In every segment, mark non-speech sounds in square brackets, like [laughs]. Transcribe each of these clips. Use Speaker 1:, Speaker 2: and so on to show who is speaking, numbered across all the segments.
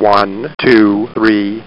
Speaker 1: One, two, three.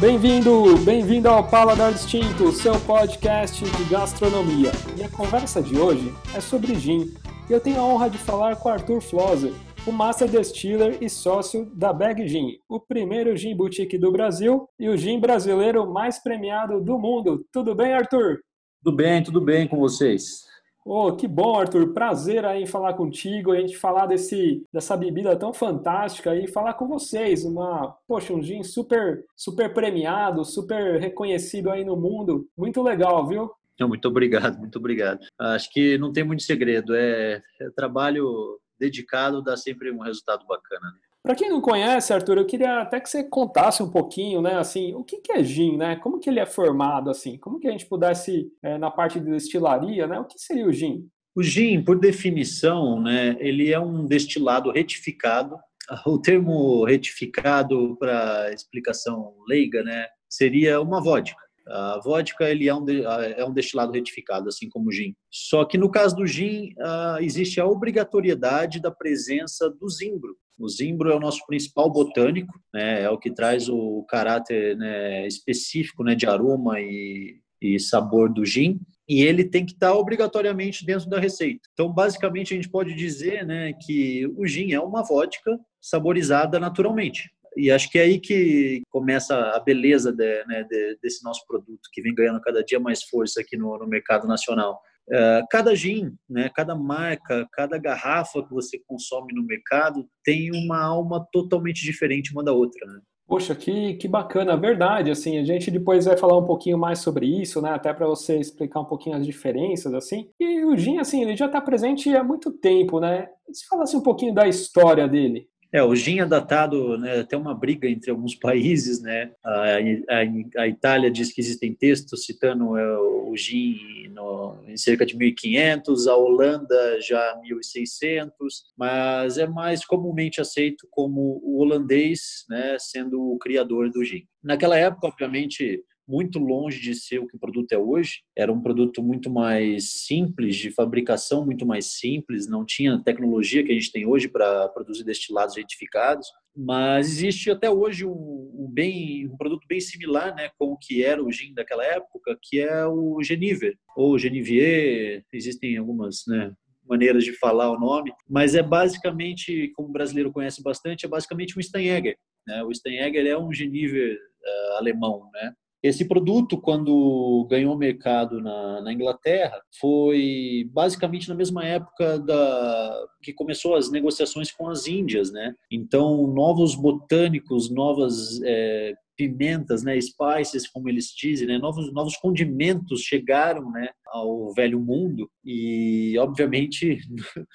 Speaker 2: Bem-vindo, bem-vindo ao Paladar Distinto, seu podcast de gastronomia. E a conversa de hoje é sobre gin. E eu tenho a honra de falar com Arthur Floser, o Master Distiller e sócio da Bag Gin, o primeiro gin boutique do Brasil e o gin brasileiro mais premiado do mundo. Tudo bem, Arthur?
Speaker 3: Tudo bem, tudo bem com vocês.
Speaker 2: Oh, que bom, Arthur. Prazer aí em falar contigo, a gente falar desse, dessa bebida tão fantástica e falar com vocês. Uma, poxa, um gin super, super premiado, super reconhecido aí no mundo. Muito legal, viu?
Speaker 3: muito obrigado, [laughs] muito obrigado. Acho que não tem muito segredo. É, é trabalho dedicado, dá sempre um resultado bacana. Né?
Speaker 2: Para quem não conhece, Arthur, eu queria até que você contasse um pouquinho, né, assim, o que, que é gin, né? Como que ele é formado, assim? Como que a gente pudesse, é, na parte de destilaria, né? O que seria o gin?
Speaker 3: O gin, por definição, né, ele é um destilado retificado. O termo retificado, para explicação leiga, né, seria uma vodka. A vodka ele é um, é um destilado retificado, assim como o gin. Só que no caso do gin, existe a obrigatoriedade da presença do zimbro. O zimbro é o nosso principal botânico, né, é o que traz o caráter né, específico né, de aroma e, e sabor do gin e ele tem que estar obrigatoriamente dentro da receita. Então, basicamente, a gente pode dizer né, que o gin é uma vodka saborizada naturalmente. E acho que é aí que começa a beleza de, né, de, desse nosso produto, que vem ganhando cada dia mais força aqui no, no mercado nacional. É, cada gin, né, cada marca, cada garrafa que você consome no mercado tem uma alma totalmente diferente uma da outra. Né?
Speaker 2: Poxa, que, que bacana, verdade. Assim, a gente depois vai falar um pouquinho mais sobre isso, né? Até para você explicar um pouquinho as diferenças, assim. E o gin, assim, ele já está presente há muito tempo, né? Se falasse um pouquinho da história dele.
Speaker 3: É, o gin é datado, né, tem uma briga entre alguns [laughs] países, né? A, a, a Itália diz que existem textos citando é, o gin no, em cerca de 1500, a Holanda já 1600, mas é mais comumente aceito como o holandês, né, sendo o criador do gin. Naquela época, obviamente, muito longe de ser o que o produto é hoje. Era um produto muito mais simples de fabricação, muito mais simples, não tinha tecnologia que a gente tem hoje para produzir destilados retificados. Mas existe até hoje um, um, bem, um produto bem similar né, com o que era o gin daquela época, que é o Geniver, ou Genivier, existem algumas né, maneiras de falar o nome, mas é basicamente, como o brasileiro conhece bastante, é basicamente um Steinegger. Né? O Steinegger é um Geniver uh, alemão, né? Esse produto, quando ganhou mercado na, na, Inglaterra, foi basicamente na mesma época da, que começou as negociações com as Índias, né? Então, novos botânicos, novas é, pimentas, né, spices, como eles dizem, né, novos novos condimentos chegaram, né, ao velho mundo e, obviamente, [laughs]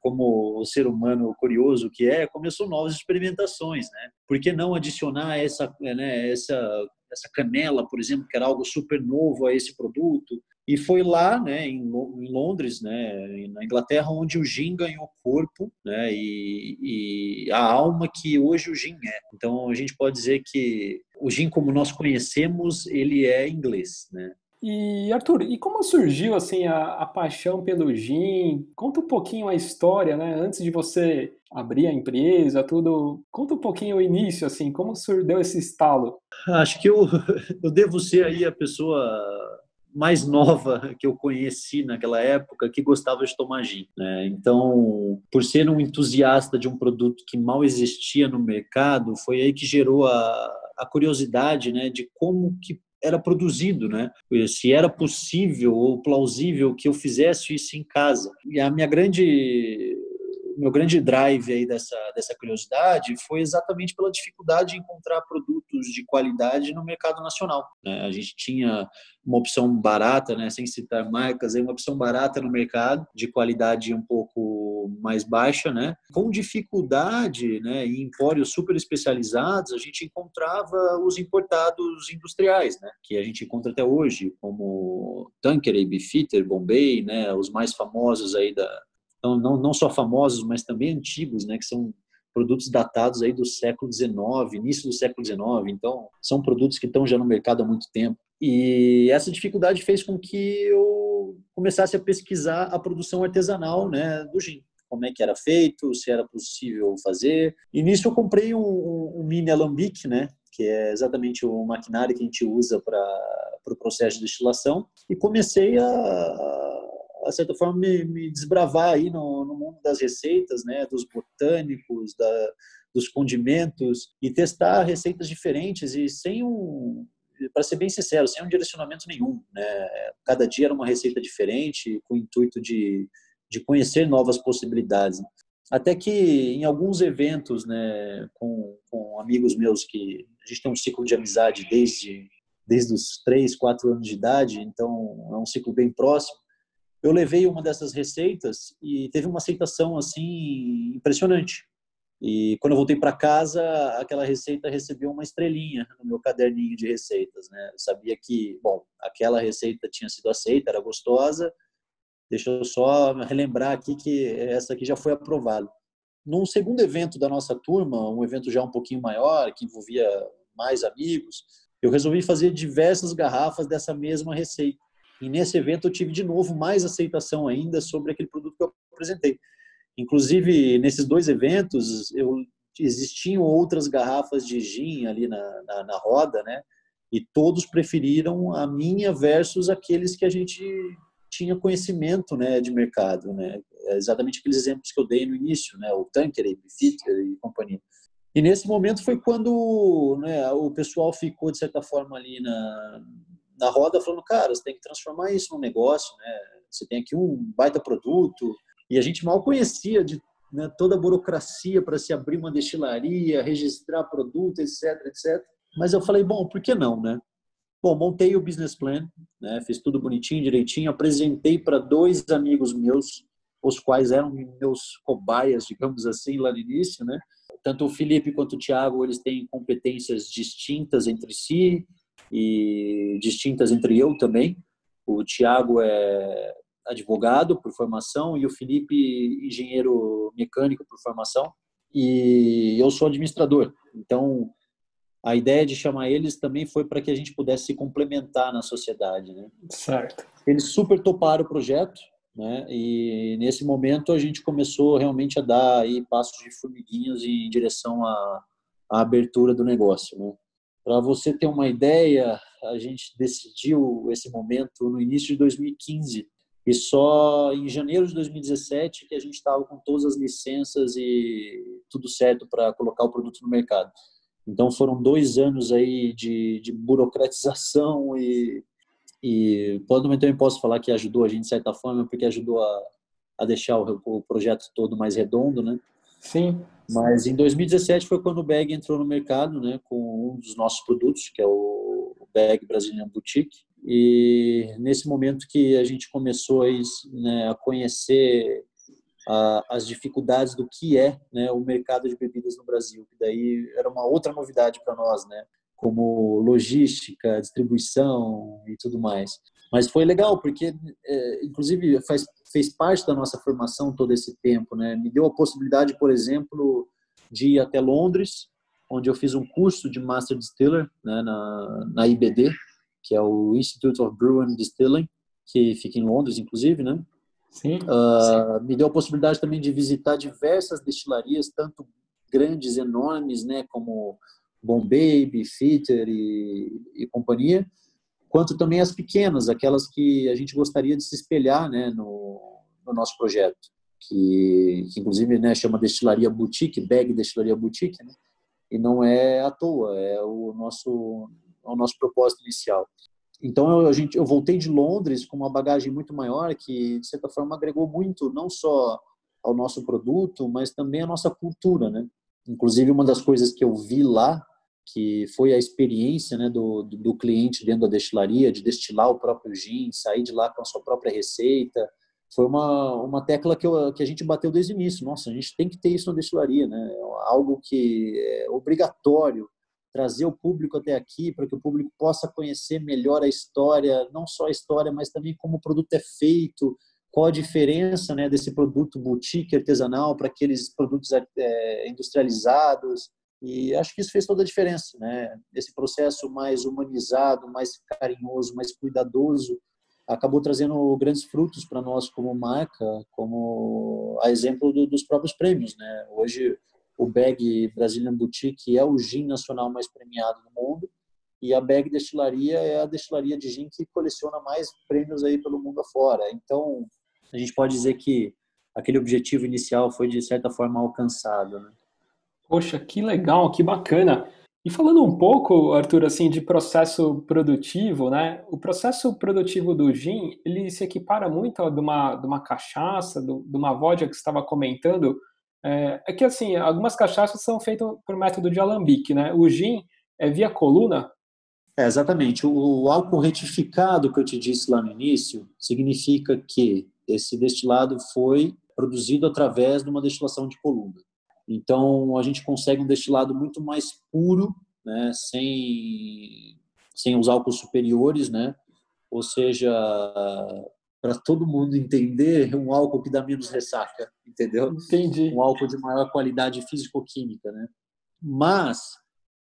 Speaker 3: como o ser humano curioso que é, começou novas experimentações, né? Por que não adicionar essa, né, essa essa canela, por exemplo, que era algo super novo a esse produto. E foi lá, né, em, Londres, né, na Inglaterra, onde o gin ganhou corpo, né, e, e a alma que hoje o gin é. Então a gente pode dizer que o gin, como nós conhecemos, ele é inglês, né.
Speaker 2: E Arthur, e como surgiu assim a, a, paixão pelo gin? Conta um pouquinho a história, né? Antes de você abrir a empresa, tudo. Conta um pouquinho o início, assim, como deu esse estalo?
Speaker 3: Acho que eu, [laughs] eu devo ser aí a pessoa mais nova que eu conheci naquela época que gostava de tomar gin. Né? Então, por ser um entusiasta de um produto que mal existia no mercado, foi aí que gerou a, a curiosidade né, de como que era produzido, né? Se era possível ou plausível que eu fizesse isso em casa. E a minha grande meu grande drive aí dessa, dessa curiosidade foi exatamente pela dificuldade de encontrar produtos de qualidade no mercado nacional. Né? A gente tinha uma opção barata, né, sem citar marcas, uma opção barata no mercado, de qualidade um pouco mais baixa, né? Com dificuldade, né, em empórios super especializados, a gente encontrava os importados industriais, né, que a gente encontra até hoje, como Tanqueray, Beefeater, Bombay, né, os mais famosos aí da, não, não, não só famosos, mas também antigos, né, que são produtos datados aí do século XIX, início do século XIX. Então, são produtos que estão já no mercado há muito tempo. E essa dificuldade fez com que eu começasse a pesquisar a produção artesanal né, do gin. Como é que era feito, se era possível fazer. E nisso eu comprei um, um mini alambique, né, que é exatamente o maquinário que a gente usa para o pro processo de destilação, e comecei a, a certa forma, me, me desbravar aí no, no, mundo das receitas, né, dos botânicos, da, dos condimentos, e testar receitas diferentes e sem um, para ser bem sincero, sem um direcionamento nenhum. Né? Cada dia era uma receita diferente, com o intuito de, de conhecer novas possibilidades. Até que em alguns eventos, né, com, com amigos meus que a gente tem um ciclo de amizade desde desde os três, quatro anos de idade, então é um ciclo bem próximo. Eu levei uma dessas receitas e teve uma aceitação assim impressionante. E quando eu voltei para casa, aquela receita recebeu uma estrelinha no meu caderninho de receitas, né? Eu sabia que, bom, aquela receita tinha sido aceita, era gostosa. Deixa eu só relembrar aqui que essa aqui já foi aprovada. Num segundo evento da nossa turma, um evento já um pouquinho maior, que envolvia mais amigos, eu resolvi fazer diversas garrafas dessa mesma receita. E nesse evento eu tive de novo mais aceitação ainda sobre aquele produto que eu apresentei. Inclusive, nesses dois eventos, eu, existiam outras garrafas de gin ali na, na, na roda, né? E todos preferiram a minha versus aqueles que a gente tinha conhecimento né, de mercado, né? É exatamente aqueles exemplos que eu dei no início, né? O Tanker, a e companhia. E nesse momento foi quando né, o pessoal ficou, de certa forma, ali na, na roda, falando, cara, você tem que transformar isso num negócio, né? Você tem aqui um baita produto, e a gente mal conhecia de né, toda a burocracia para se abrir uma destilaria, registrar produto, etc, etc. Mas eu falei, bom, por que não, né? Bom, montei o business plan, né, fiz tudo bonitinho, direitinho, apresentei para dois amigos meus, os quais eram meus cobaias, digamos assim, lá no início, né? Tanto o Felipe quanto o Thiago, eles têm competências distintas entre si e distintas entre eu também. O Thiago é advogado por formação e o Felipe engenheiro mecânico por formação e eu sou administrador. Então, a ideia de chamar eles também foi para que a gente pudesse se complementar na sociedade, né?
Speaker 2: Certo.
Speaker 3: Eles super toparam o projeto, né? E nesse momento a gente começou realmente a dar aí passos de formiguinhas em direção à, à abertura do negócio, né? Para você ter uma ideia, a gente decidiu esse momento no início de 2015 e só em janeiro de 2017 que a gente estava com todas as licenças e tudo certo para colocar o produto no mercado. Então foram dois anos aí de, de burocratização e, e também também posso falar que ajudou a gente de certa forma porque ajudou a, a deixar o, o projeto todo mais redondo, né?
Speaker 2: Sim.
Speaker 3: Mas em 2017 foi quando o Bag entrou no mercado, né, com um dos nossos produtos, que é o Bag Brazilian Boutique. E nesse momento que a gente começou a, né, a conhecer a, as dificuldades do que é né, o mercado de bebidas no Brasil, que daí era uma outra novidade para nós, né, como logística, distribuição e tudo mais. Mas foi legal porque, é, inclusive, faz, fez parte da nossa formação todo esse tempo, né? Me deu a possibilidade, por exemplo, de ir até Londres, onde eu fiz um curso de Master Distiller né, na, na IBD, que é o Institute of Brewing and Distilling, que fica em Londres, inclusive, né?
Speaker 2: Sim.
Speaker 3: Uh, me deu a possibilidade também de visitar diversas destilarias, tanto grandes, enormes, né, como Bombay, Fitter e, e companhia, quanto também as pequenas, aquelas que a gente gostaria de se espelhar, né, no, no nosso projeto, que, que inclusive, né, chama destilaria boutique, bag destilaria boutique, né? E não é à toa, é o nosso ao nosso propósito inicial. Então eu, a gente, eu voltei de Londres com uma bagagem muito maior que de certa forma agregou muito não só ao nosso produto, mas também à nossa cultura, né? Inclusive uma das coisas que eu vi lá que foi a experiência né, do, do, cliente dentro da destilaria, de destilar o próprio gin, sair de lá com a sua própria receita, foi uma, uma tecla que, eu, que a gente bateu desde o início. Nossa, a gente tem que ter isso na destilaria, né? Algo que é obrigatório trazer o público até aqui para que o público possa conhecer melhor a história, não só a história, mas também como o produto é feito, qual a diferença né, desse produto boutique artesanal para aqueles produtos é, industrializados. E acho que isso fez toda a diferença, né? Esse processo mais humanizado, mais carinhoso, mais cuidadoso, acabou trazendo grandes frutos para nós como marca, como a exemplo do, dos próprios prêmios, né? Hoje o Bag Brazilian Boutique é o gin nacional mais premiado do mundo e a Bag Destilaria é a destilaria de gin que coleciona mais prêmios aí pelo mundo afora. Então, a gente pode dizer que aquele objetivo inicial foi de certa forma alcançado, né?
Speaker 2: Poxa, que legal, que bacana. E falando um pouco, Arthur, assim, de processo produtivo, né? O processo produtivo do gin, ele se equipara muito a de uma, de uma cachaça, de uma vodka que estava comentando. É, é, que, assim, algumas cachaças são feitas por método de alambique, né? O gin é via coluna?
Speaker 3: É, exatamente. O, o álcool retificado que eu te disse lá no início significa que esse destilado foi produzido através de uma destilação de coluna. Então, a gente consegue um destilado muito mais puro, né, sem, sem os álcools superiores, né? Ou seja, para todo mundo entender, um álcool que dá menos ressaca, entendeu?
Speaker 2: Entendi.
Speaker 3: Um álcool de maior qualidade físico-química, né? Mas,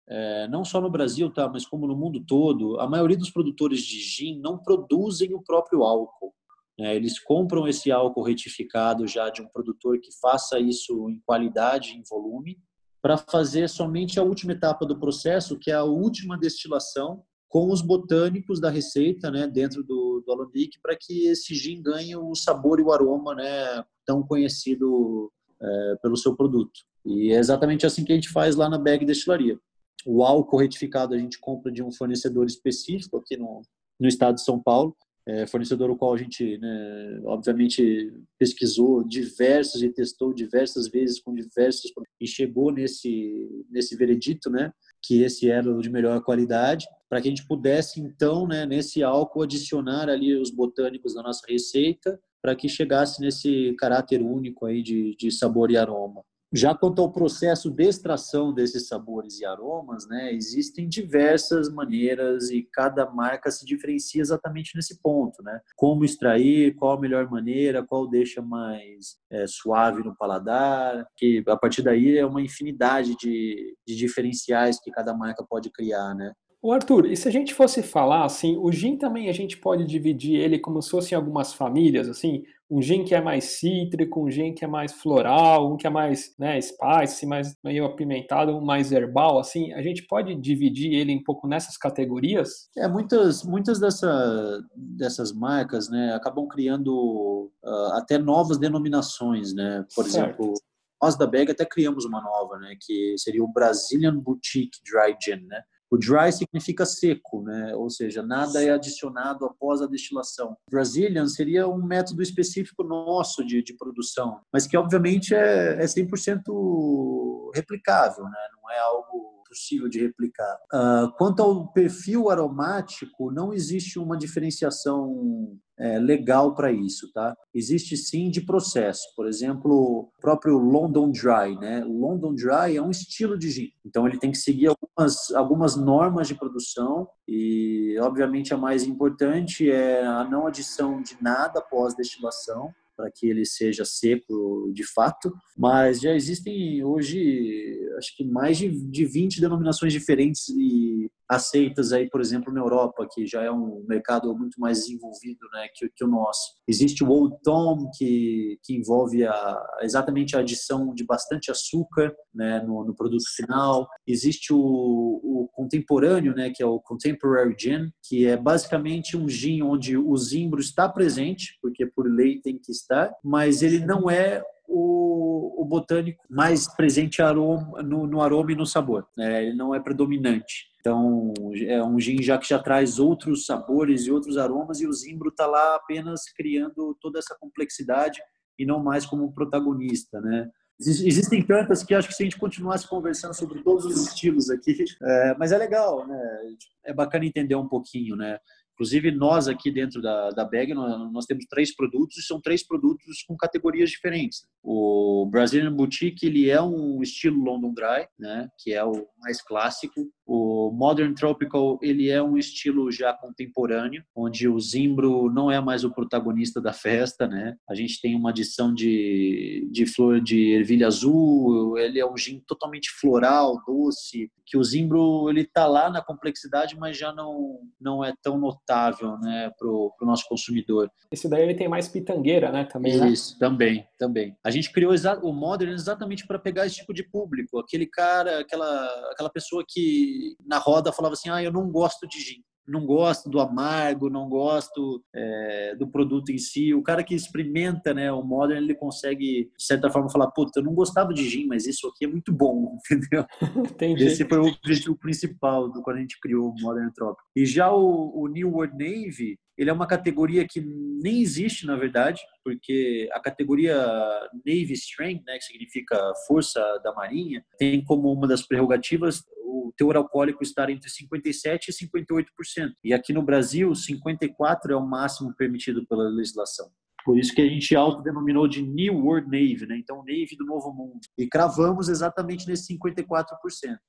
Speaker 3: é, não só no Brasil, tá? Mas como no mundo todo, a maioria dos produtores de gin não produzem o próprio álcool. Né? Eles compram esse álcool retificado já de um produtor que faça isso em qualidade, em volume, para fazer somente a última etapa do processo, que é a última destilação com os botânicos da receita, né, dentro do, do alambique, para que esse gin ganhe o sabor e o aroma, né, tão conhecido é, pelo seu produto. E é exatamente assim que a gente faz lá na Bag Destilaria. O álcool retificado a gente compra de um fornecedor específico aqui no, no estado de São Paulo, é, fornecedor o qual a gente, né, obviamente, pesquisou diversos e testou diversas vezes com diversos e chegou nesse nesse veredito, né, que esse era o de melhor qualidade, para que a gente pudesse então, né, nesse álcool adicionar ali os botânicos da nossa receita, para que chegasse nesse caráter único aí de, de sabor e aroma. Já quanto ao processo de extração desses sabores e aromas, né, existem diversas maneiras e cada marca se diferencia exatamente nesse ponto, né? Como extrair, qual a melhor maneira, qual deixa mais é, suave no paladar, que a partir daí é uma infinidade de, de diferenciais que cada marca pode criar, né?
Speaker 2: O Arthur, e se a gente fosse falar assim, o gin também a gente pode dividir ele como se fossem algumas famílias, assim, um gin que é mais cítrico, um gin que é mais floral, um que é mais, né, spice, mais meio apimentado, um mais herbal, assim, a gente pode dividir ele um pouco nessas categorias?
Speaker 3: É, muitas, muitas dessa, dessas marcas, né, acabam criando uh, até novas denominações, né, por certo. exemplo, nós da Bag até criamos uma nova, né, que seria o Brazilian Boutique Dry Gin, né, o dry significa seco, né? ou seja, nada é adicionado após a destilação. Brazilian seria um método específico nosso de, de produção, mas que obviamente é, é 100% replicável, né? não é algo possível de replicar. Uh, quanto ao perfil aromático, não existe uma diferenciação é, legal para isso, tá? Existe sim de processo. Por exemplo, o próprio London Dry, né? London Dry é um estilo de gin. Então ele tem que seguir algumas, algumas normas de produção e, obviamente, a mais importante é a não adição de nada após destilação para que ele seja seco de fato, mas já existem hoje, acho que mais de, de 20 denominações diferentes e aceitas aí, por exemplo, na Europa, que já é um mercado muito mais desenvolvido né, que, que o nosso. Existe o Old Tom, que, que envolve a, exatamente a adição de bastante açúcar né, no, no produto final. Existe o, o contemporâneo, né, que é o Contemporary Gin, que é basicamente um gin onde o zimbro está presente, porque por lei tem que estar, mas ele não é o, o, botânico mais presente aroma, no, no, aroma e no sabor. Né? Ele não é predominante. Então, é um gin já que já traz outros sabores e outros aromas e o zimbro está lá apenas criando toda essa complexidade e não mais como protagonista, né? Existem tantas que acho que se a gente continuasse conversando sobre todos os estilos aqui, [laughs] é, mas é legal, né? É bacana entender um pouquinho, né? Inclusive, nós aqui dentro da, da nós, nós, temos três produtos e são três produtos com categorias diferentes. O Brazilian Boutique, ele é um estilo London Dry, né, que é o mais clássico. O Modern Tropical ele é um estilo já contemporâneo, onde o zimbro não é mais o protagonista da festa, né? A gente tem uma adição de, de flor de ervilha azul, ele é um gin totalmente floral, doce, que o zimbro ele tá lá na complexidade, mas já não não é tão notável, né, pro, pro nosso consumidor.
Speaker 2: Esse daí ele tem mais pitangueira, né, também,
Speaker 3: né? Isso, também, também. A gente criou o Modern exatamente para pegar esse tipo de público, aquele cara, aquela aquela pessoa que na roda falava assim: "Ah, eu não gosto de gin" não gosto do amargo, não gosto é, do produto em si. O cara que experimenta né, o Modern, ele consegue, de certa forma, falar, puta, eu não gostava de gin, mas isso aqui é muito bom, [laughs] entendeu? Entendi. Esse foi o objetivo principal do quando a gente criou o Modern Tropic. E já o, o New World Navy, ele é uma categoria que nem existe, na verdade, porque a categoria Navy Strength, né, que significa força da marinha, tem como uma das prerrogativas o teor alcoólico estar entre 57% e 58%. E aqui no Brasil, 54% é o máximo permitido pela legislação. Por isso que a gente autodenominou de New World Navy, né? Então, Navy do Novo Mundo. E cravamos exatamente nesse 54%.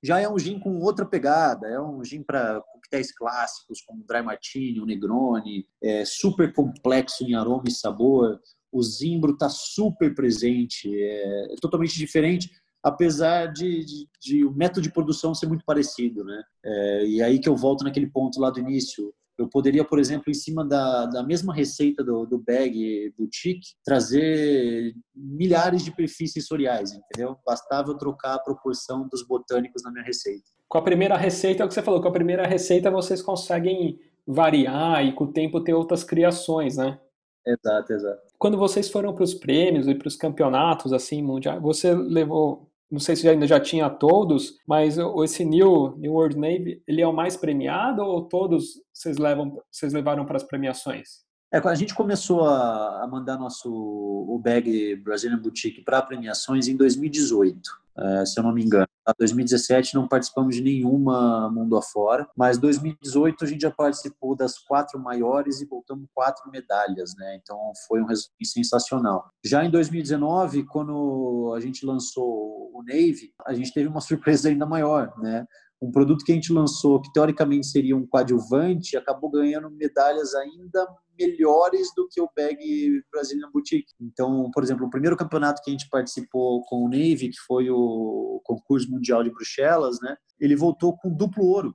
Speaker 3: Já é um gin com outra pegada, é um gin para coquetéis clássicos, como Dry Martini, o Negroni, é super complexo em aroma e sabor. O zimbro está super presente, é, totalmente diferente apesar de, de, de, o método de produção ser muito parecido, né? É, e aí que eu volto naquele ponto lá do início. Eu poderia, por exemplo, em cima da, da mesma receita do, do bag boutique, trazer milhares de perfis sensoriais, entendeu? Bastava eu trocar a proporção dos botânicos na minha receita.
Speaker 2: Com a primeira receita, é o que você falou, com a primeira receita vocês conseguem variar e com o tempo ter outras criações, né?
Speaker 3: Exato, exato.
Speaker 2: Quando vocês foram para os prêmios e para os campeonatos assim mundial, você levou não sei se ainda já tinha todos, mas esse New, New World Navy, ele é o mais premiado ou todos vocês, levam, vocês levaram para as premiações?
Speaker 3: É, a gente começou a, mandar nosso o bag Brazilian Boutique para premiações em 2018, é, se eu não me engano. Em 2017 não participamos de nenhuma mundo afora, mas 2018 a gente já participou das quatro maiores e voltamos quatro medalhas, né? Então foi um resultado sensacional. Já em 2019, quando a gente lançou o Navy, a gente teve uma [laughs] surpresa ainda maior, né? Um produto que a gente lançou, que teoricamente seria um coadjuvante, acabou ganhando medalhas ainda melhores do que o bag Brazilian Boutique. Então, por exemplo, o primeiro campeonato que a gente participou com o Navy, que foi o concurso mundial de Bruxelas, né? Ele voltou com duplo ouro.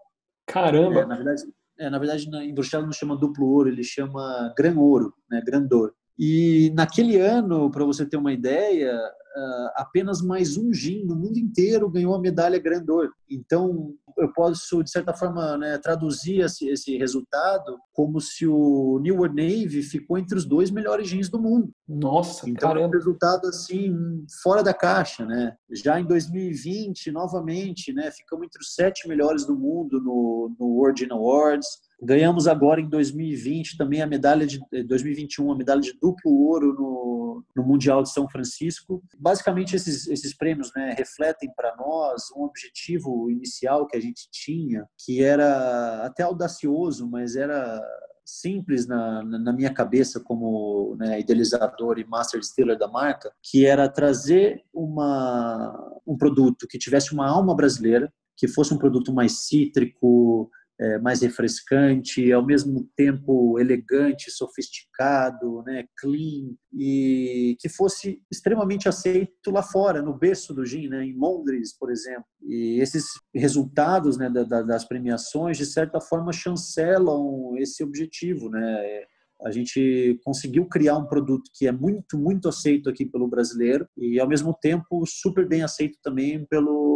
Speaker 2: Caramba!
Speaker 3: É, na verdade, é, na verdade, em Bruxelas não chama duplo ouro, ele chama gran ouro, né? Grandor. E naquele ano, para você ter uma ideia, uh, apenas mais um gin no mundo inteiro ganhou a medalha Grandor. Então, eu posso, de certa forma, né, traduzir esse, esse, resultado como se o New World Navy ficou entre os dois melhores gins do mundo.
Speaker 2: Nossa,
Speaker 3: então
Speaker 2: caramba.
Speaker 3: é um resultado assim fora da caixa, né? Já em 2020, novamente, né, ficamos entre os sete melhores do mundo no, no World Gin Awards. Ganhamos agora em 2020 também a medalha de 2021 a medalha de duplo ouro no, no Mundial de São Francisco. Basicamente esses, esses prêmios né, refletem para nós um objetivo inicial que a gente tinha, que era até audacioso, mas era simples na, na minha cabeça como né, idealizador e master distiller da marca, que era trazer uma, um produto que tivesse uma alma brasileira, que fosse um produto mais cítrico, é, mais refrescante, ao mesmo tempo elegante, sofisticado, né, clean e que fosse extremamente aceito lá fora, no berço do gin, né, em Londres, por exemplo. E esses resultados né, da, das premiações, de certa forma, chancelam esse objetivo, né? A gente conseguiu criar um produto que é muito, muito aceito aqui pelo brasileiro e, ao mesmo tempo, super bem aceito também pelo,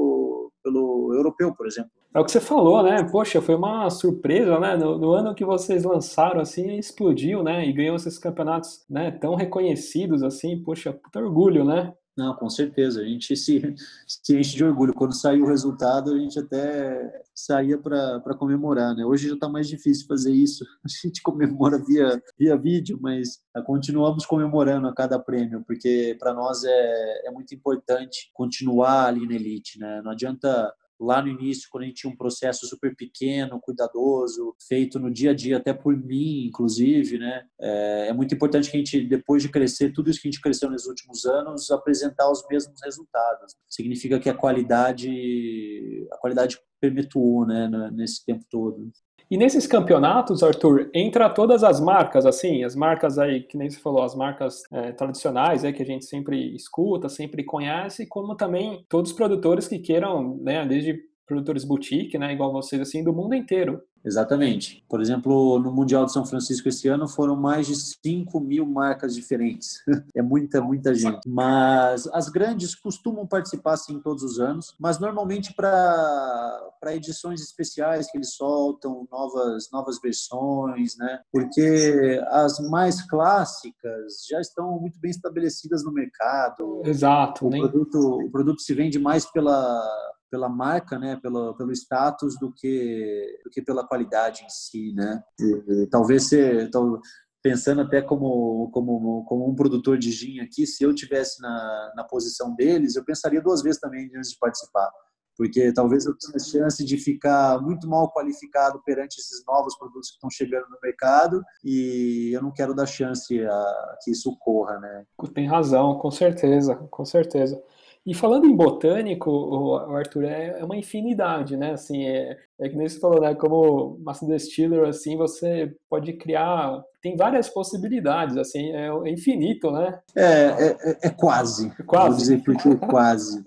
Speaker 3: pelo europeu, por exemplo.
Speaker 2: É o que você falou, né? Poxa, foi uma surpresa, né? No, no, ano que vocês lançaram, assim, explodiu, né? E ganhou esses campeonatos, né? Tão reconhecidos, assim. Poxa, puta orgulho, né?
Speaker 3: Não, com certeza. A gente se, [laughs] se enche de orgulho. Quando saiu o resultado, a gente até saía para comemorar, né? Hoje já está mais difícil fazer isso. [laughs] A gente comemora via, via vídeo, mas continuamos comemorando a cada prêmio, porque para nós é, é muito importante continuar ali na elite, né? Não adianta lá no início, quando a gente tinha um processo super pequeno, cuidadoso, feito no dia a dia, até por mim, inclusive, né? É, é, muito importante que a gente, depois de crescer, tudo isso que a gente cresceu nos últimos anos, apresentar os mesmos resultados. Significa que a qualidade, a qualidade perpetuou, né, nesse tempo todo.
Speaker 2: E nesses campeonatos, Arthur, entra todas as marcas, assim, as marcas aí, que nem você falou, as marcas é, tradicionais, é, que a gente sempre escuta, sempre conhece, como também todos os produtores que queiram, né, desde produtores boutique, né, igual vocês, assim, do mundo inteiro.
Speaker 3: Exatamente. Por exemplo, no Mundial de São Francisco esse ano foram mais de 5 mil marcas diferentes. [laughs] é muita, muita gente. Mas as grandes costumam participar, sim, todos os anos, mas normalmente para edições especiais que eles soltam, novas, novas versões, né? Porque as mais clássicas já estão muito bem estabelecidas no mercado.
Speaker 2: Exato.
Speaker 3: O, produto, o produto se vende mais pela pela marca, né, pelo, pelo status do que do que pela qualidade em si, né? E, talvez ser, tal, pensando até como como como um produtor de gin aqui, se eu tivesse na, na posição deles, eu pensaria duas vezes também antes de participar, porque talvez eu tenha chance de ficar muito mal qualificado perante esses novos produtos que estão chegando no mercado e eu não quero dar chance a que isso ocorra, né?
Speaker 2: Tem razão, com certeza, com certeza. E falando em botânico, o Arthur, é, é uma infinidade, né? Assim, é, é que nem você falou, né? Como Master Distiller, assim, você pode criar... Tem várias possibilidades, assim, é, é infinito, né?
Speaker 3: É, é, é, é quase.
Speaker 2: Quase.
Speaker 3: Vou dizer porque é quase.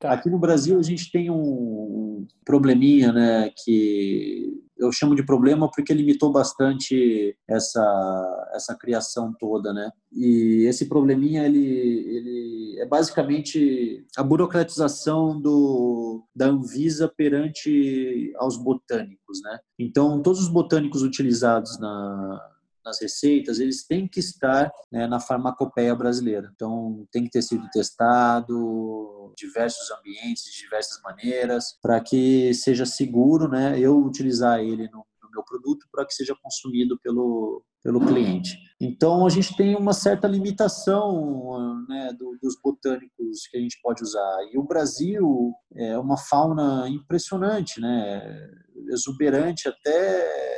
Speaker 3: tá. [laughs] Aqui no Brasil a gente tem um probleminha, né? Que eu chamo de problema porque limitou bastante essa essa criação toda, né? E esse probleminha ele ele é basicamente a burocratização do da Anvisa perante aos botânicos, né? Então todos os botânicos utilizados na nas receitas, eles têm que estar né, na farmacopeia brasileira. Então, tem que ter sido testado diversos ambientes, de diversas maneiras, para que seja seguro né, eu utilizar ele no, no meu produto para que seja consumido pelo, pelo cliente. Então, a gente tem uma certa limitação né, do, dos botânicos que a gente pode usar. E o Brasil é uma fauna impressionante, né, exuberante até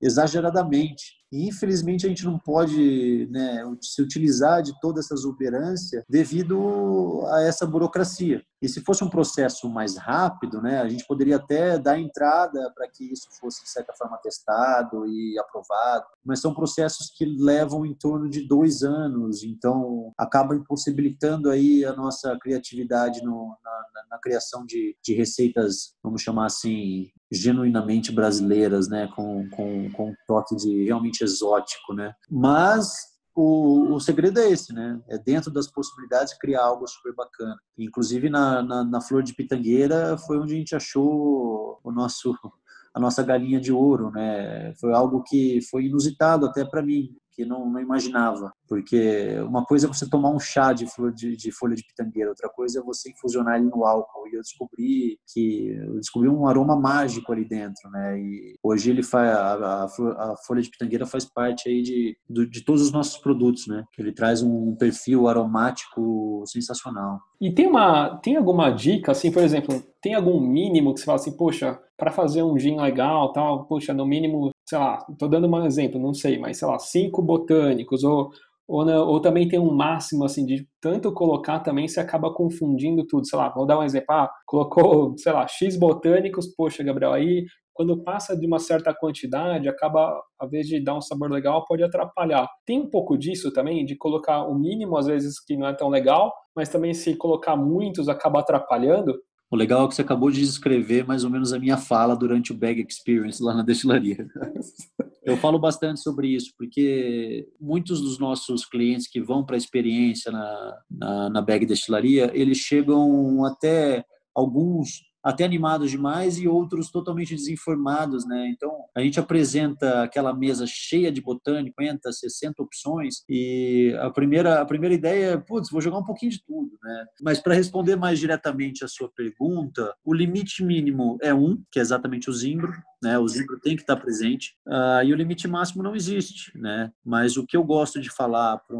Speaker 3: exageradamente. E, infelizmente, a gente não pode né, se utilizar de toda essa exuberância devido a essa burocracia. E se fosse um processo mais rápido, né, a gente poderia até dar entrada para que isso fosse, de certa forma, testado e aprovado. Mas são processos que levam em torno de dois anos, então acaba impossibilitando aí a nossa criatividade no, na, na, na criação de, de receitas, vamos chamar assim, genuinamente brasileiras, né, com, com, com um toque de realmente exótico, né. Mas o, o segredo é esse, né? É dentro das possibilidades criar algo super bacana. Inclusive na, na, na flor de pitangueira foi onde a gente achou o nosso a nossa galinha de ouro, né? Foi algo que foi inusitado até para mim, que não, não imaginava. Porque uma coisa é você tomar um chá de, flor, de, de, folha de pitangueira, outra coisa é você infusionar ele no álcool. E eu descobri que eu descobri um aroma mágico ali dentro, né? E hoje ele faz a, a, a folha de pitangueira faz parte aí de, de, de todos os nossos produtos, né? Ele traz um perfil aromático sensacional.
Speaker 2: E tem uma tem alguma dica assim, por exemplo, tem algum mínimo que você fala assim, poxa, para fazer um gin legal, tal, poxa, no mínimo, sei lá, estou dando um exemplo, não sei, mas sei lá, cinco botânicos ou ou, ou também tem um máximo, assim, de tanto colocar também se acaba confundindo tudo. Sei lá, vou dar um exemplo. Ah, colocou, sei lá, X botânicos, poxa, Gabriel, aí quando passa de uma certa quantidade, acaba, a vez de dar um sabor legal, pode atrapalhar. Tem um pouco disso também, de colocar o mínimo, às vezes, que não é tão legal, mas também se colocar muitos, acaba atrapalhando.
Speaker 3: O legal é que você acabou de descrever mais ou menos a minha fala durante o Bag Experience lá na destilaria. [laughs] Eu falo bastante sobre isso, porque muitos dos nossos clientes que vão para a experiência na, na, na Bag Destilaria, eles chegam até alguns até animados demais e outros totalmente desinformados, né? Então, a gente apresenta aquela mesa cheia de botânico, 50, 60 opções e a primeira a primeira ideia é, putz, vou jogar um pouquinho de tudo, né? Mas para responder mais diretamente a sua pergunta, o limite mínimo é um, que é exatamente o zimbro, né? O zimbro tem que estar presente uh, e o limite máximo não existe, né? Mas o que eu gosto de falar para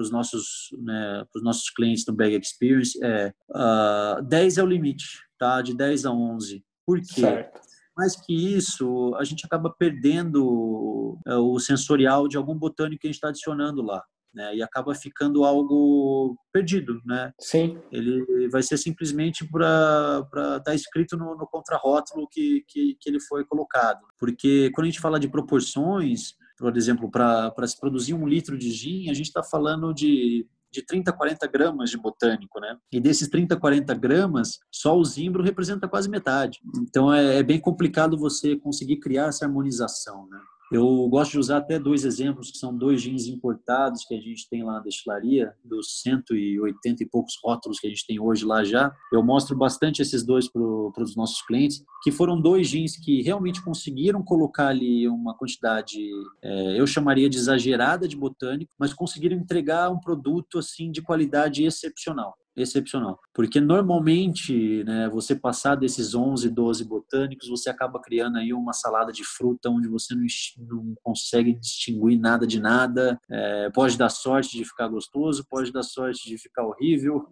Speaker 3: os nossos, né, nossos clientes do Bag Experience é uh, ah, 10 é o limite tá? De 10 a 11. Por quê?
Speaker 2: Certo.
Speaker 3: Mais que isso, a gente acaba perdendo é, o sensorial de algum botânico que a gente está adicionando lá. né? E acaba ficando algo perdido, né?
Speaker 2: Sim.
Speaker 3: Ele vai ser simplesmente para estar tá escrito no, no contrarótulo que, que, que ele foi colocado. Porque quando a gente fala de proporções, por exemplo, para se produzir um litro de gin, a gente está falando de de 30 40 gramas de botânico, né? E desses 30, 40 gramas, só o zimbro representa quase metade. Então é, é bem complicado você conseguir criar essa harmonização, né? Eu gosto de usar até dois exemplos, que são dois jeans importados que a gente tem lá na destilaria, dos 180 e poucos rótulos que a gente tem hoje lá já. Eu mostro bastante esses dois para os nossos clientes, que foram dois jeans que realmente conseguiram colocar ali uma quantidade, é, eu chamaria de exagerada de botânico, mas conseguiram entregar um produto assim de qualidade excepcional excepcional. Porque normalmente, né, você passar desses 11, 12 botânicos, você acaba criando aí uma salada de fruta onde você não, não consegue distinguir nada de nada. É, pode dar sorte de ficar gostoso, pode dar sorte de ficar horrível.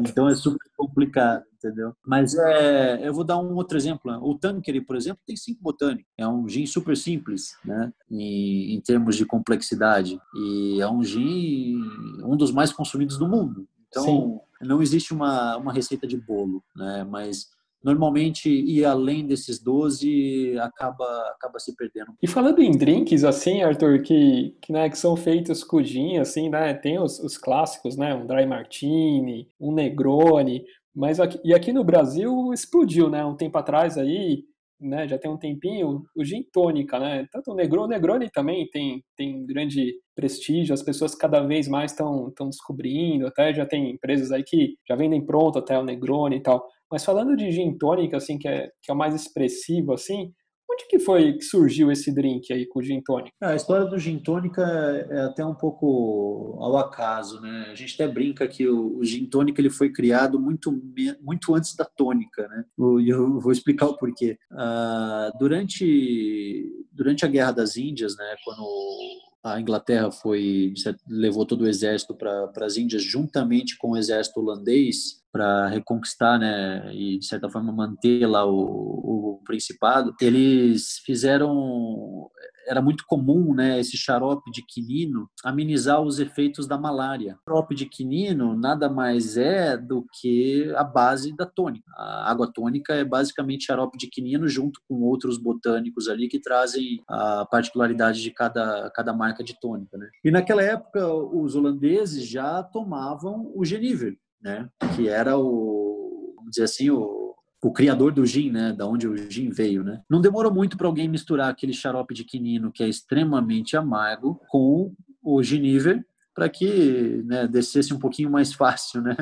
Speaker 3: então é super complicado, entendeu? Mas é, eu vou dar um outro exemplo. O Tanqueray, por exemplo, tem cinco botânicos. É um gin super simples, né? Em, em termos de complexidade. E é um gin, um dos mais consumidos do mundo. Então, Sim. não existe uma, uma receita de bolo, né? Mas normalmente ir além desses 12 acaba acaba se perdendo.
Speaker 2: E falando em drinks assim, Arthur, que que, né, que são feitos com gin assim, né? Tem os, os clássicos, né? Um dry martini, um Negroni, mas aqui, e aqui no Brasil explodiu, né? Um tempo atrás aí, né? Já tem um tempinho o gin tônica, né? Tanto o Negroni, o Negroni também tem tem grande prestígio, as pessoas cada vez mais estão descobrindo, até já tem empresas aí que já vendem pronto até o Negroni e tal. Mas falando de gin tônica, assim, que é, que é o mais expressivo, assim, onde que foi que surgiu esse drink aí com o gin tônica?
Speaker 3: a história do gin tônica é até um pouco ao acaso, né? A gente até brinca que o, o gin tônica ele foi criado muito, muito antes da tônica, né? E eu vou explicar o porquê. Uh, durante, durante a Guerra das Índias, né, quando a Inglaterra foi levou todo o exército para as Índias juntamente com o exército holandês para reconquistar, né, e de certa forma manter lá o, o principado. Eles fizeram era muito comum, né, esse xarope de quinino amenizar os efeitos da malária. O xarope de quinino nada mais é do que a base da tônica. A água tônica é basicamente xarope de quinino junto com outros botânicos ali que trazem a particularidade de cada, cada marca de tônica, né? E naquela época os holandeses já tomavam o Geniver, né, que era o vamos dizer assim, o o criador do gin, né, da onde o gin veio, né? Não demorou muito para alguém misturar aquele xarope de quinino que é extremamente amargo com o giniver para que, né, descesse um pouquinho mais fácil, né?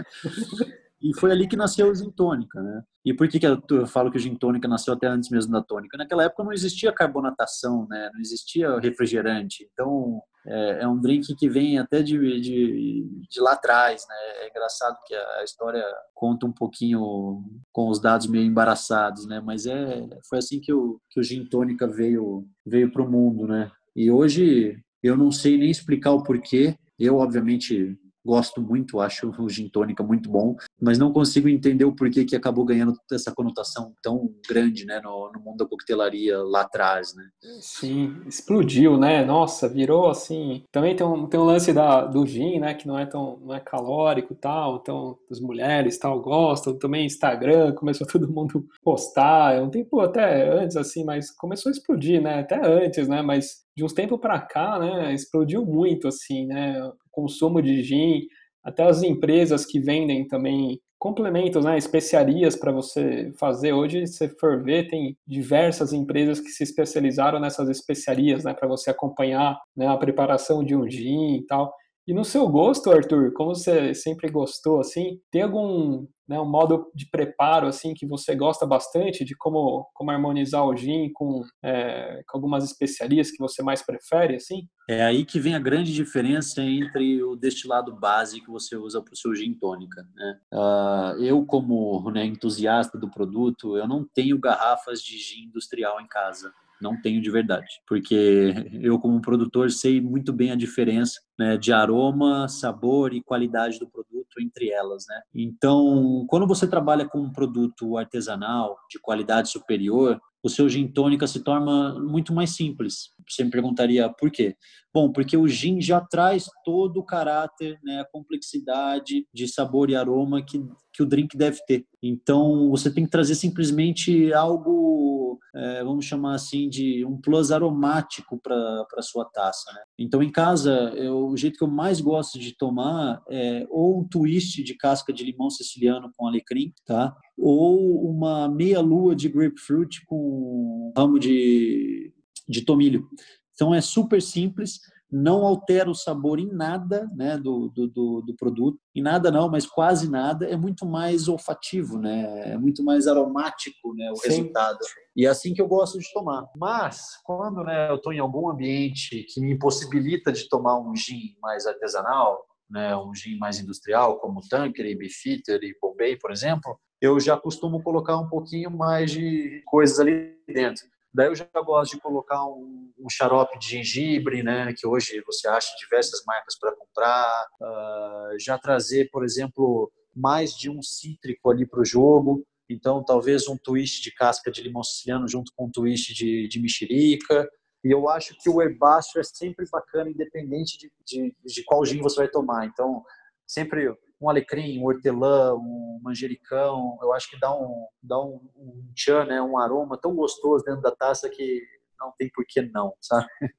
Speaker 3: E foi ali que nasceu o gin tônica, né? E por que, que eu falo que o gin tônica nasceu até antes mesmo da tônica? Naquela época não existia carbonatação, né? Não existia refrigerante. Então, é, é um drink que vem até de, de, de, lá atrás, né? É engraçado que a história conta um pouquinho com os dados meio embaraçados, né? Mas é, foi assim que o, que o gin tônica veio, veio para o mundo, né? E hoje eu não sei nem explicar o porquê. Eu, obviamente, gosto muito, acho o gin tônica muito bom, mas não consigo entender o porquê que acabou ganhando essa conotação tão grande, né, no, no, mundo da coquetelaria lá atrás, né?
Speaker 2: Sim, explodiu, né? Nossa, virou assim. Também tem um, tem um lance da, do gin, né, que não é tão não é calórico, tal, então as mulheres tal gostam. Também Instagram começou [laughs] todo mundo postar, é um tempo até antes assim, mas começou a explodir, né? Até antes, né? Mas de uns tempos para cá, né, explodiu muito assim, né? Consumo de gin, até as empresas que vendem também complementos, né, especiarias para você fazer. Hoje, se for ver, tem diversas empresas que se especializaram nessas especiarias, né, para você acompanhar né, a preparação de um gin e tal. E no seu gosto, Arthur, como você sempre gostou, assim, tem algum né, um modo de preparo assim que você gosta bastante de como, como harmonizar o gin com, é, com algumas especiarias que você mais prefere, assim?
Speaker 3: É aí que vem a grande diferença entre o destilado base que você usa para o seu gin tônica. Né? Uh, eu, como né, entusiasta do produto, eu não tenho garrafas de gin industrial em casa não tenho de verdade, porque eu como produtor sei muito bem a diferença né, de aroma, sabor e qualidade do produto entre elas, né? Então, quando você trabalha com um produto artesanal de qualidade superior, o seu gin tônica se torna muito mais simples. Você me perguntaria por quê? Bom, porque o gin já traz todo o caráter, né, a complexidade de sabor e aroma que, que o drink deve ter. Então, você tem que trazer simplesmente algo, é, vamos chamar assim, de um plus aromático para a sua taça. Né? Então, em casa, eu, o jeito que eu mais gosto de tomar é ou um twist de casca de limão siciliano com alecrim, tá? Ou uma meia-lua de grapefruit com ramo de, de tomilho. Então é super simples, não altera o sabor em nada né, do, do, do, produto, em nada não, mas quase nada, é muito mais olfativo, né? é muito mais aromático né, o Sim. resultado. E é assim que eu gosto de tomar. Mas, quando né, eu estou em algum ambiente que me impossibilita de tomar um gin mais artesanal, né, um gin mais industrial, como Tanqueray, Beefeater e Bombay, por exemplo, eu já costumo colocar um pouquinho mais de coisas ali dentro. Daí eu já gosto de colocar um, um, xarope de gengibre, né, que hoje você acha diversas marcas para comprar. Uh, já trazer, por exemplo, mais de um cítrico ali para o jogo. Então, talvez um twist de casca de limão siciliano junto com um twist de, de mexerica. E eu acho que o herbáceo é sempre bacana, independente de, de, de qual gin você vai tomar. Então, sempre um alecrim, um hortelã, um manjericão, eu acho que dá um, dá um, um tchan, né, um aroma tão gostoso dentro da taça que não tem por que não, sabe? [laughs]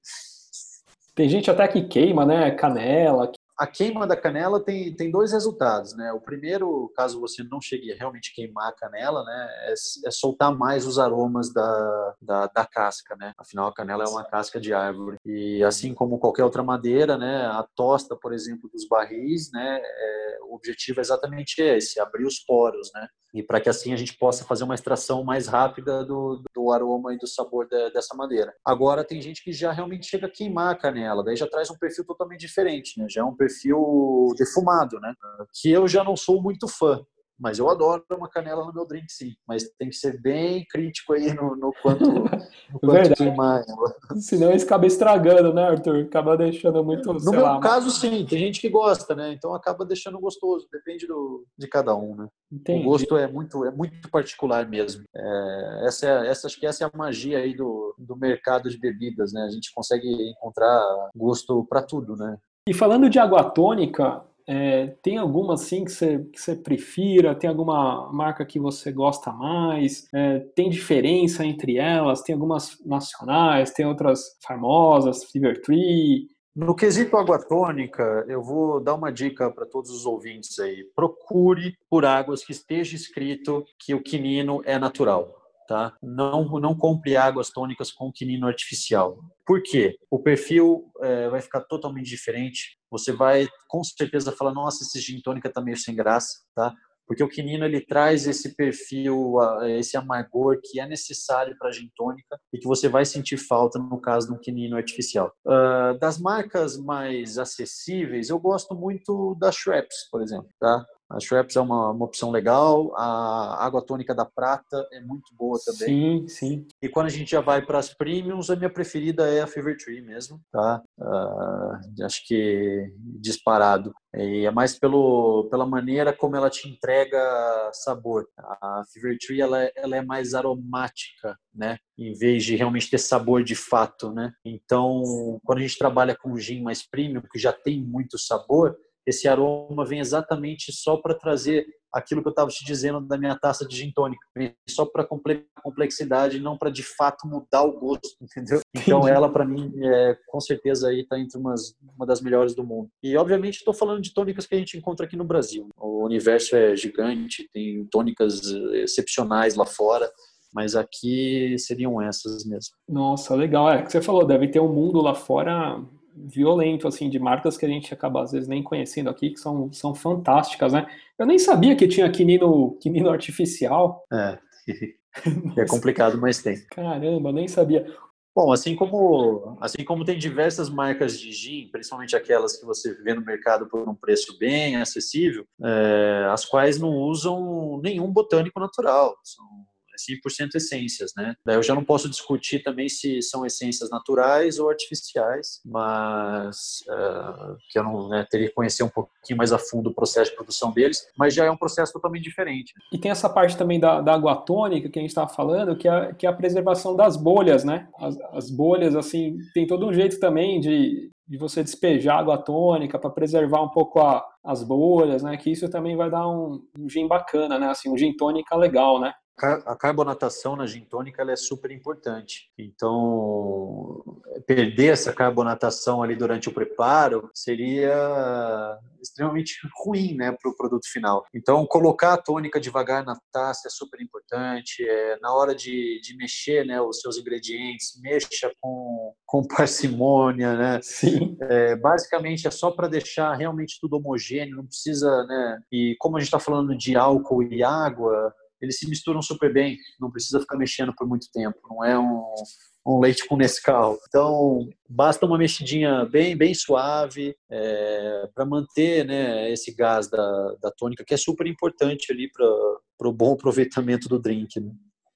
Speaker 2: Tem gente até que queima, né, canela,
Speaker 3: a queima da canela tem, tem dois resultados, né? O primeiro, caso você não chegue a realmente queimar a canela, né, é, é soltar mais os aromas da, da, da, casca, né? Afinal, a canela é uma casca de árvore. E assim como qualquer outra madeira, né, a tosta, por exemplo, dos barris, né, é, o objetivo é exatamente esse, abrir os poros, né? E para que assim a gente possa fazer uma extração mais rápida do, do aroma e do sabor de, dessa madeira. Agora, tem gente que já realmente chega a queimar a canela, daí já traz um perfil totalmente diferente, né? Já é um perfil defumado, né? Que eu já não sou muito fã. Mas eu adoro uma canela no meu drink, sim. Mas tem que ser bem crítico aí no, no quanto, [laughs] no quanto queimar ela.
Speaker 2: Senão isso acaba estragando, né, Arthur? Acaba deixando muito.
Speaker 3: No meu lá, caso, mas... sim. Tem gente que gosta, né? Então acaba deixando gostoso. Depende do, de cada um, né? Entendi. O gosto é muito, é muito particular mesmo. É, essa, é, essa, acho que essa é a magia aí do, do mercado de bebidas, né? A gente consegue encontrar gosto para tudo, né?
Speaker 2: E falando de água tônica, é, tem alguma assim que você, que prefira? Tem alguma marca que você gosta mais? É, tem diferença entre elas? Tem algumas nacionais, tem outras famosas, Fever Tree?
Speaker 3: No quesito água tônica, eu vou dar uma dica para todos os ouvintes aí. Procure por águas que esteja escrito que o quinino é natural tá? Não, não compre águas tônicas com quinino artificial. Por quê? O perfil é, vai ficar totalmente diferente. Você vai com certeza falar, nossa, esse gin tônica tá meio sem graça, tá? Porque o quinino ele traz esse perfil, esse amargor que é necessário para a gin tônica e que você vai sentir falta no caso de um quinino artificial. Uh, das marcas mais acessíveis, eu gosto muito da Schweppes, por exemplo, tá? A Schweppes é uma, uma opção legal. A água tônica da Prata é muito boa
Speaker 2: também. Sim, sim.
Speaker 3: E quando a gente já vai para as premiums, a minha preferida é a Fever Tree mesmo, tá? Uh, acho que disparado. E é mais pelo, pela maneira como ela te entrega sabor. A Fever Tree ela, é, ela é mais aromática, né? Em vez de realmente ter sabor de fato, né? Então, quando a gente trabalha com gin mais premium, que já tem muito sabor, esse aroma vem exatamente só para trazer aquilo que eu estava te dizendo da minha taça de gin tônica, vem só para complexidade, não para de fato mudar o gosto, entendeu? [laughs] Então ela para mim é, com certeza aí está entre umas, uma das melhores do mundo. E obviamente estou falando de tônicas que a gente encontra aqui no Brasil. O universo é gigante, tem tônicas excepcionais lá fora mas aqui seriam essas mesmo.
Speaker 2: Nossa, legal. É que você falou, deve ter um mundo lá fora violento, assim, de marcas que a gente acaba às vezes nem conhecendo aqui, que são, são fantásticas, né? Eu nem sabia que tinha quinino, quinino artificial.
Speaker 3: É, [laughs] é complicado, mas tem.
Speaker 2: Caramba, nem sabia.
Speaker 3: Bom, assim como, assim como tem diversas marcas de gin, principalmente aquelas que você vê no mercado por um preço bem acessível, é, as quais não usam nenhum botânico natural. São é 100% essências, né? Daí eu já não posso discutir também se são essências naturais ou artificiais, mas uh, que eu não né, teria que conhecer um pouquinho mais a fundo o processo de produção deles, mas já é um processo totalmente diferente.
Speaker 2: E tem essa parte também da, da água tônica que a gente estava falando, que é, que é a preservação das bolhas, né? As, as bolhas, assim, tem todo um jeito também de, de você despejar água tônica para preservar um pouco a, as bolhas, né? Que isso também vai dar um, um gin bacana, né? Assim, um gin tônica legal, né?
Speaker 3: A carbonatação na gin tônica ela é super importante. Então, perder essa carbonatação ali durante o preparo seria extremamente ruim né, para o produto final. Então, colocar a tônica devagar na taça é super importante. É, na hora de, de mexer né, os seus ingredientes, mexa com, com parcimônia. Né?
Speaker 2: Sim.
Speaker 3: É, basicamente, é só para deixar realmente tudo homogêneo, não precisa. Né? E como a gente está falando de álcool e água, eles se misturam super bem, não precisa ficar mexendo por muito tempo, não é um, um leite com Nescau. Então, basta uma mexidinha bem, bem suave é, para manter né, esse gás da, da tônica, que é super importante ali para o bom aproveitamento do drink. Né?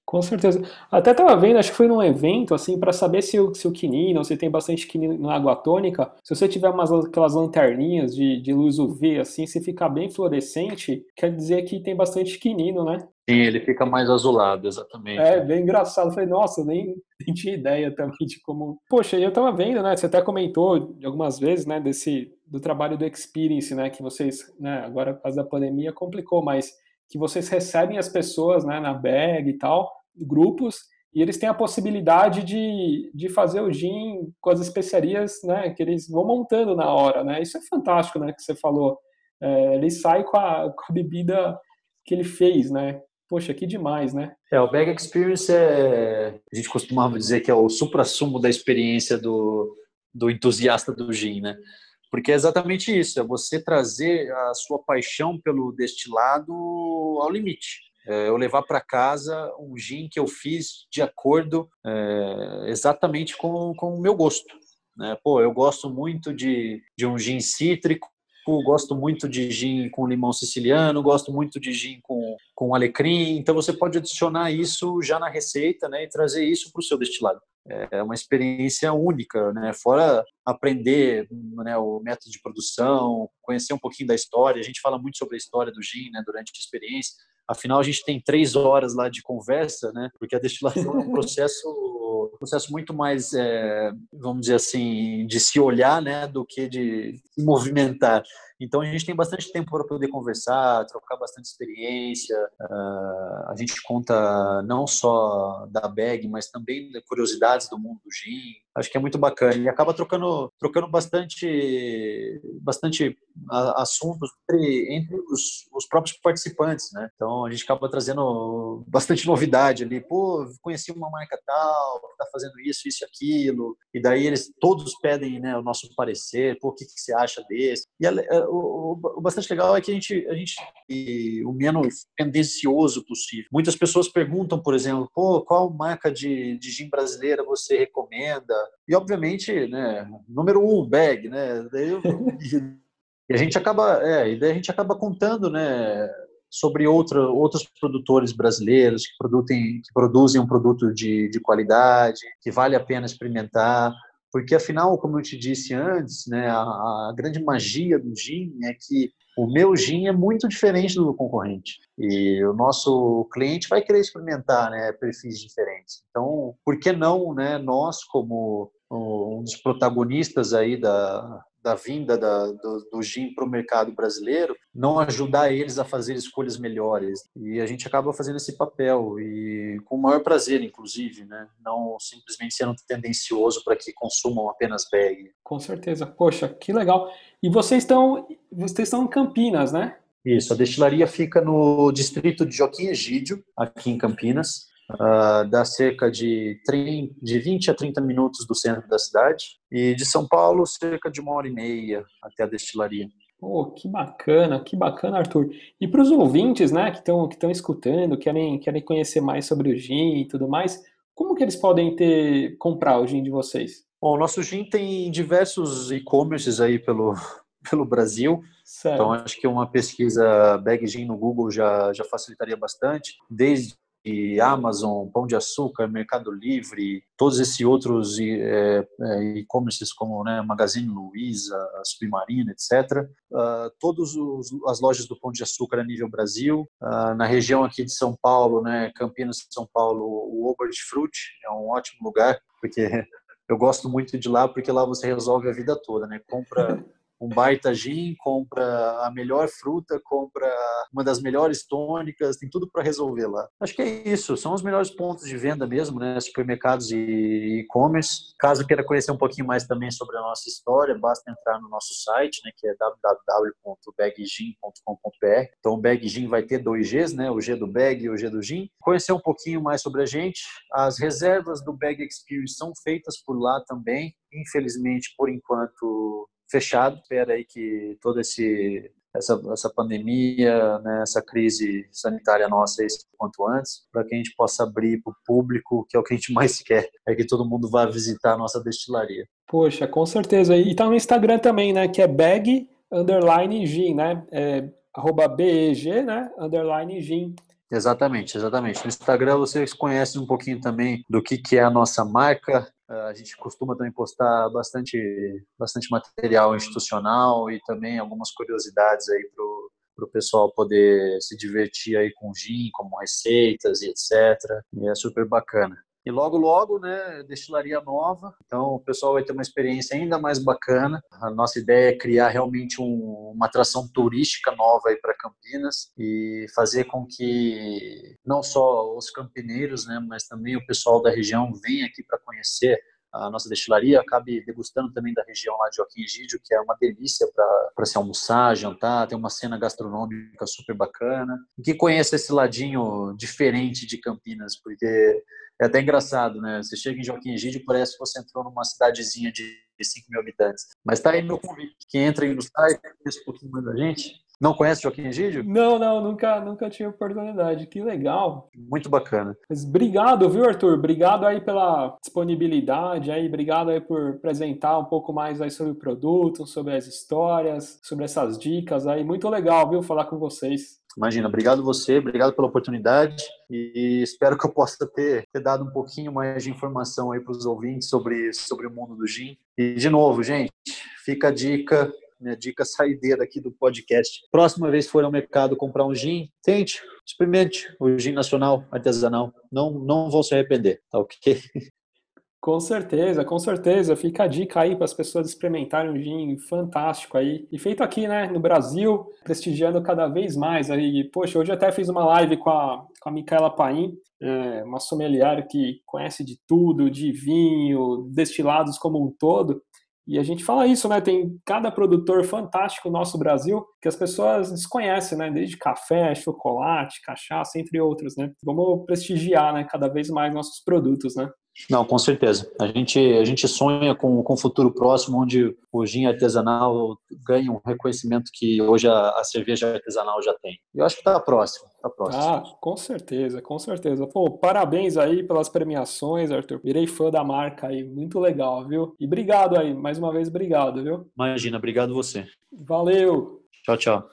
Speaker 2: Com certeza. Até estava vendo, acho que foi num evento, assim, para saber se o, se o quinino, se tem bastante quinino na água tônica, se você tiver umas aquelas lanterninhas de, de luz UV, assim, se ficar bem fluorescente, quer dizer que tem bastante quinino, né?
Speaker 3: Sim, ele fica mais azulado, exatamente.
Speaker 2: É, bem engraçado. Eu falei, nossa, nem, [laughs] nem tinha ideia também de como. Poxa, eu estava vendo, né? Você até comentou algumas vezes, né, desse do trabalho do Experience, né? Que vocês, né, agora por causa da pandemia complicou, mas que vocês recebem as pessoas né, na bag e tal, grupos, e eles têm a possibilidade de, de fazer o gin com as especiarias né, que eles vão montando na hora. Né? Isso é fantástico, né, que você falou. É, ele sai com a, com a bebida que ele fez, né? Poxa, que demais, né?
Speaker 3: É, o Bag Experience é. A gente costumava dizer que é o supra-sumo da experiência do, do entusiasta do gin, né? Porque é exatamente isso, é você trazer a sua paixão pelo destilado ao limite. É eu levar para casa um gin que eu fiz de acordo é, exatamente com, com o meu gosto. Né? Pô, eu gosto muito de, de um gin cítrico, gosto muito de gin com limão siciliano, gosto muito de gin com, com alecrim. Então você pode adicionar isso já na receita né, e trazer isso para o seu destilado é uma experiência única, né? Fora aprender né, o método de produção, conhecer um pouquinho da história. A gente fala muito sobre a história do gin, né? Durante a experiência. Afinal, a gente tem três horas lá de conversa, né? Porque a destilação é um [laughs] processo, processo muito mais, é, vamos dizer assim, de se olhar, né? Do que de se movimentar. Então a gente tem bastante tempo para poder conversar, trocar bastante experiência. Uh, a gente conta não só da bag, mas também de curiosidades do mundo do gin. Acho que é muito bacana e acaba trocando, trocando bastante, bastante assuntos entre, entre os, os próprios participantes, né? Então a gente acaba trazendo bastante novidade ali. Pô, conheci uma marca tal que está fazendo isso, isso e aquilo. E daí eles todos pedem, né, o nosso parecer. Pô, o que, que você acha desse? E o, o, bastante legal é que a gente, a gente o menos tendencioso possível. Muitas pessoas perguntam, por exemplo, pô, qual marca de, de gin brasileira você recomenda? E obviamente, né, número um, bag, né? Eu, [laughs] e a gente acaba, é, e daí a gente acaba contando, né, sobre outra, outros produtores brasileiros que produzem, que produzem um produto de, de qualidade, que vale a pena experimentar. Porque, afinal, como eu te disse antes, né, a, a grande magia do gin é que o meu gin é muito diferente do concorrente. E o nosso cliente vai querer experimentar né, perfis diferentes. Então, por que não né, nós, como um dos protagonistas aí da, da vinda da, do, do gin para o mercado brasileiro, não ajudar eles a fazer escolhas melhores. E a gente acaba fazendo esse papel e com o maior prazer, inclusive, né? Não simplesmente sendo tendencioso para que consumam apenas bag.
Speaker 2: Com certeza. Poxa, que legal. E vocês estão, vocês estão em Campinas, né?
Speaker 3: Isso, a destilaria fica no distrito de Joaquim Egídio, aqui em Campinas uh, dá cerca de, 30, de 20 a 30 minutos do centro da cidade, e de São Paulo, cerca de uma hora e meia até a destilaria.
Speaker 2: Pô, que bacana, que bacana, Arthur. E para os ouvintes, né, que estão que escutando, querem, querem conhecer mais sobre o gin e tudo mais, como que eles podem ter comprar o gin de vocês?
Speaker 3: Bom, o nosso gin tem diversos e-commerces aí pelo, [laughs] pelo Brasil. Certo. Então, acho que uma pesquisa Bag Gin no Google já, já facilitaria bastante. Desde Amazon, Pão de Açúcar, Mercado Livre, todos esses outros é, é, e-commerces como né, Magazine Luiza, Submarina, etc. Uh, todas as lojas do Pão de Açúcar a nível Brasil. Uh, na região aqui de São Paulo, né, Campinas, São Paulo, o Obert Fruit é um ótimo lugar, porque [laughs] eu gosto muito de lá, porque lá você resolve a vida toda, né? Compra [laughs] um baita gin, compra a melhor fruta, compra uma das melhores tônicas, tem tudo para resolver lá. Acho que é isso, são os melhores pontos de venda mesmo, né? Supermercados e e-commerce. Caso queira conhecer um pouquinho mais também sobre a nossa história, basta entrar no nosso site, né, que é www.baggin.com.br. Então o Bag Gin vai ter dois Gs, né? O G do Bag e o G do Gin. Conhecer um pouquinho mais sobre a gente. As reservas do Bag Experience são feitas por lá também. Infelizmente, por enquanto, fechado. Espera aí que toda esse essa, essa pandemia, né, essa crise sanitária nossa aí, quanto antes, para que a gente possa abrir para o público, que é o que a gente mais [laughs] quer, é que todo mundo vá visitar a nossa destilaria.
Speaker 2: Poxa, com certeza. E tá no Instagram também, né, que é bag underline gin, né, é, arroba BEG, né, underline gin.
Speaker 3: Exatamente, exatamente. No Instagram vocês conhecem um pouquinho também do que, que é a nossa marca, a gente costuma também postar bastante, bastante material institucional e também algumas curiosidades aí para o pessoal poder se divertir aí com gin, como receitas e etc. E é super bacana. E logo, logo, né, destilaria nova. Então, o pessoal vai ter uma experiência ainda mais bacana. A nossa ideia é criar realmente um, uma atração turística nova aí para Campinas e fazer com que não só os campineiros, né, mas também o pessoal da região venha aqui para conhecer a nossa destilaria, acabe degustando também da região lá de Joaquim Egídio, que é uma delícia para se almoçar, jantar, tem uma cena gastronômica super bacana, e que conheça esse ladinho diferente de Campinas, porque é até engraçado, né? Você chega em Joaquim Egídio, parece que você entrou numa cidadezinha de 5 mil habitantes. Mas tá aí meu convite. Quem entra aí no site, conhece um pouquinho mais da gente. Não conhece Joaquim Egídio?
Speaker 2: Não, não, nunca, nunca tive oportunidade. Que legal.
Speaker 3: Muito bacana.
Speaker 2: Mas obrigado, viu, Arthur? Obrigado aí pela disponibilidade aí, obrigado aí por apresentar um pouco mais aí sobre o produto, sobre as histórias, sobre essas dicas aí. Muito legal, viu, falar com vocês.
Speaker 3: Imagina, obrigado você, obrigado pela oportunidade e espero que eu possa ter, ter dado um pouquinho mais de informação aí para os ouvintes sobre, sobre o mundo do gin. E, de novo, gente, fica a dica, minha dica saideira aqui do podcast. Próxima vez for ao mercado comprar um gin, tente, experimente o gin nacional artesanal. Não, não vão se arrepender, tá ok? [laughs]
Speaker 2: Com certeza, com certeza. Fica a dica aí para as pessoas experimentarem um gin fantástico aí. E feito aqui, né, no Brasil, prestigiando cada vez mais. Aí, poxa, hoje até fiz uma live com a, com a Micaela Paim, é, uma sommelier que conhece de tudo, de vinho, destilados como um todo. E a gente fala isso, né? Tem cada produtor fantástico no nosso Brasil que as pessoas desconhecem, né? Desde café, chocolate, cachaça, entre outros, né? Vamos prestigiar, né? Cada vez mais nossos produtos, né?
Speaker 3: Não, com certeza. A gente, a gente sonha com, com um futuro próximo onde o gin artesanal ganha um reconhecimento que hoje a, a cerveja artesanal já tem. Eu acho que está próximo, está próximo.
Speaker 2: Ah, com certeza, com certeza. Pô, parabéns aí pelas premiações, Arthur. Virei fã da marca aí, muito legal, viu? E obrigado aí, mais uma vez, obrigado, viu?
Speaker 3: Imagina, obrigado você.
Speaker 2: Valeu!
Speaker 3: Tchau, tchau.